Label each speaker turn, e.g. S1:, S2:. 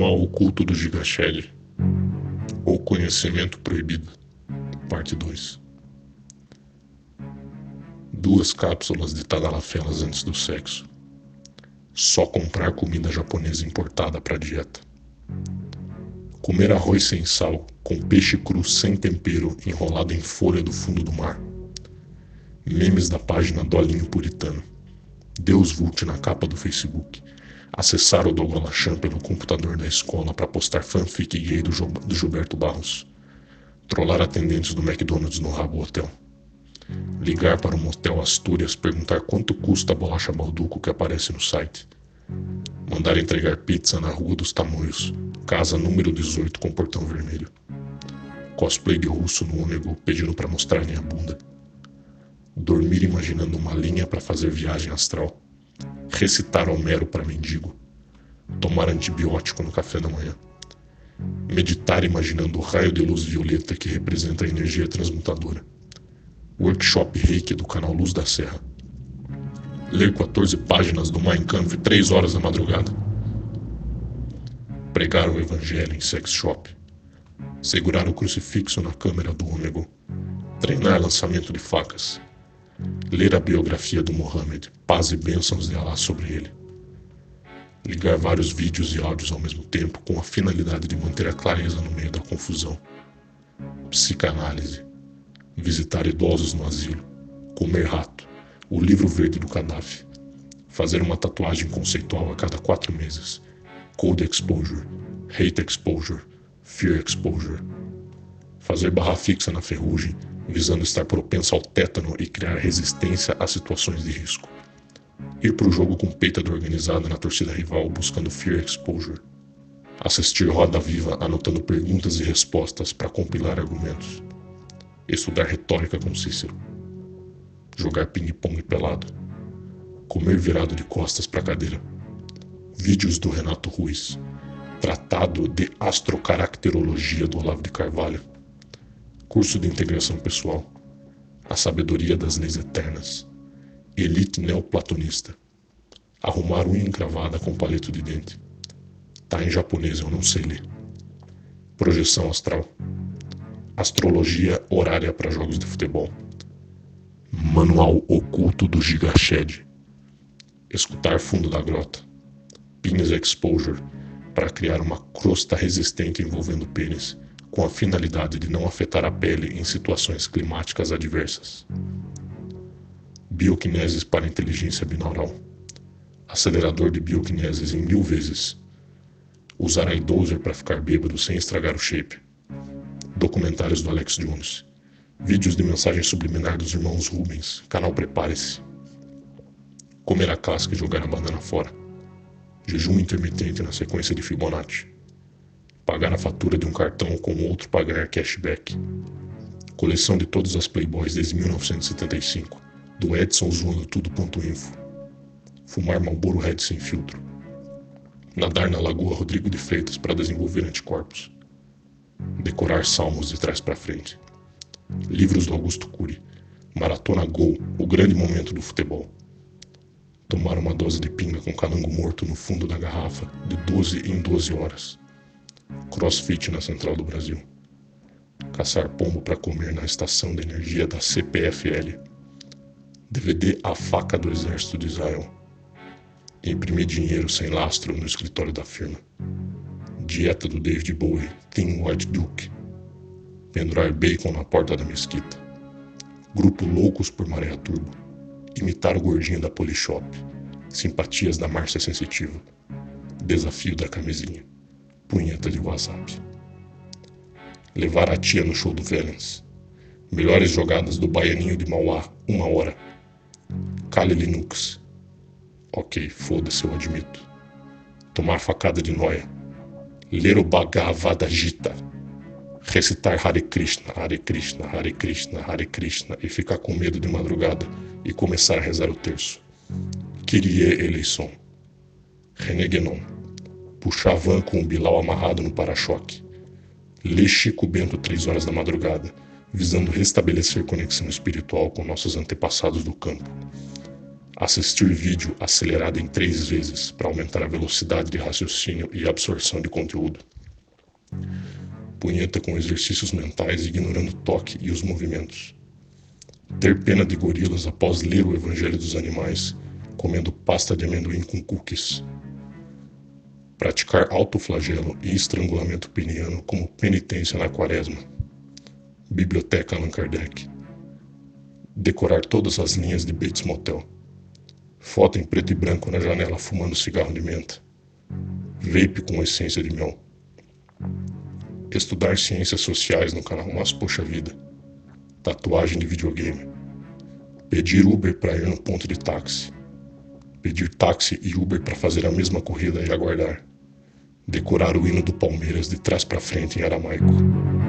S1: Manual Oculto do Gigashed ou Conhecimento Proibido, Parte 2 Duas cápsulas de tagalafelas antes do sexo. Só comprar comida japonesa importada para dieta. Comer arroz sem sal, com peixe cru sem tempero enrolado em folha do fundo do mar. Memes da página Dolinho Puritano. Deus Vult na capa do Facebook acessar o Douglas Chan pelo computador da escola para postar fanfic gay do, do Gilberto Barros, trollar atendentes do McDonald's no Rabo Hotel, ligar para o motel Astúrias perguntar quanto custa a bolacha balduco que aparece no site, mandar entregar pizza na Rua dos Tamoios, casa número 18 com portão vermelho, cosplay de russo no ônibus pedindo para mostrar minha bunda, dormir imaginando uma linha para fazer viagem astral recitar Homero para mendigo, tomar antibiótico no café da manhã, meditar imaginando o raio de luz violeta que representa a energia transmutadora, workshop reiki do canal Luz da Serra, ler 14 páginas do Mein Kampf 3 horas da madrugada, pregar o evangelho em sex shop, segurar o crucifixo na câmera do ômega, treinar lançamento de facas, ler a biografia do Mohammed, paz e bênçãos de Allah sobre ele. Ligar vários vídeos e áudios ao mesmo tempo com a finalidade de manter a clareza no meio da confusão. Psicanálise. Visitar idosos no asilo. Comer rato. O livro verde do Gaddafi. Fazer uma tatuagem conceitual a cada quatro meses. Code Exposure. Hate Exposure. Fear Exposure. Fazer barra fixa na ferrugem visando estar propenso ao tétano e criar resistência a situações de risco. Ir para o jogo com peita organizada na torcida rival buscando fear exposure. Assistir Roda Viva anotando perguntas e respostas para compilar argumentos. Estudar retórica com Cícero. Jogar ping-pong pelado. Comer virado de costas para a cadeira. Vídeos do Renato Ruiz. Tratado de Astrocaracterologia do Olavo de Carvalho curso de integração pessoal, a sabedoria das leis eternas, elite neoplatonista, arrumar unha encravada com palito de dente. Tá em japonês, eu não sei ler. Projeção astral, astrologia horária para jogos de futebol, manual oculto do Gigashed, escutar fundo da grota, pins exposure para criar uma crosta resistente envolvendo pênis com a finalidade de não afetar a pele em situações climáticas adversas. Bioquineses para inteligência binaural. Acelerador de bioquineses em mil vezes. Usar iDozer para ficar bêbado sem estragar o shape. Documentários do Alex Jones. Vídeos de mensagem subliminar dos irmãos Rubens. Canal Prepare-se. Comer a casca e jogar a banana fora. Jejum intermitente na sequência de Fibonacci pagar a fatura de um cartão com outro pagar cashback. Coleção de todas as Playboys desde 1975, do Edson zoando tudo.info. Fumar Malboro Red sem filtro. Nadar na Lagoa Rodrigo de Freitas para desenvolver anticorpos. Decorar salmos de trás para frente. Livros do Augusto Cury. Maratona Gol, o grande momento do futebol. Tomar uma dose de pinga com calango morto no fundo da garrafa, de 12 em 12 horas crossfit na Central do Brasil, caçar pombo para comer na estação de energia da CPFL, DVD A Faca do Exército de Israel, imprimir dinheiro sem lastro no escritório da firma, dieta do David Bowie, Thin White Duke, pendurar bacon na porta da mesquita, grupo Loucos por Maré Turbo, imitar o gordinho da Polishop, simpatias da Márcia Sensitiva, desafio da camisinha punheta de WhatsApp. Levar a tia no show do Velens. Melhores jogadas do Baianinho de Mauá, uma hora. Kali Linux. Ok, foda-se, eu admito. Tomar facada de noia. Ler o Bhagavad Gita. Recitar Hare Krishna, Hare Krishna, Hare Krishna, Hare Krishna e ficar com medo de madrugada e começar a rezar o terço. Kyrie eleison. René Guénon puxar a van com o Bilal amarrado no para-choque. Ler Chico Bento três horas da madrugada, visando restabelecer conexão espiritual com nossos antepassados do campo. Assistir vídeo acelerado em três vezes para aumentar a velocidade de raciocínio e absorção de conteúdo. Punheta com exercícios mentais ignorando toque e os movimentos. Ter pena de gorilas após ler o Evangelho dos Animais, comendo pasta de amendoim com cookies. Praticar autoflagelo e estrangulamento peniano como penitência na quaresma. Biblioteca Allan Kardec. Decorar todas as linhas de Bates Motel Foto em preto e branco na janela fumando cigarro de menta. Vape com essência de mel. Estudar ciências sociais no canal Mas Poxa Vida. Tatuagem de videogame. Pedir Uber para ir no ponto de táxi. Pedir táxi e Uber para fazer a mesma corrida e aguardar. Decorar o hino do Palmeiras de trás para frente em aramaico.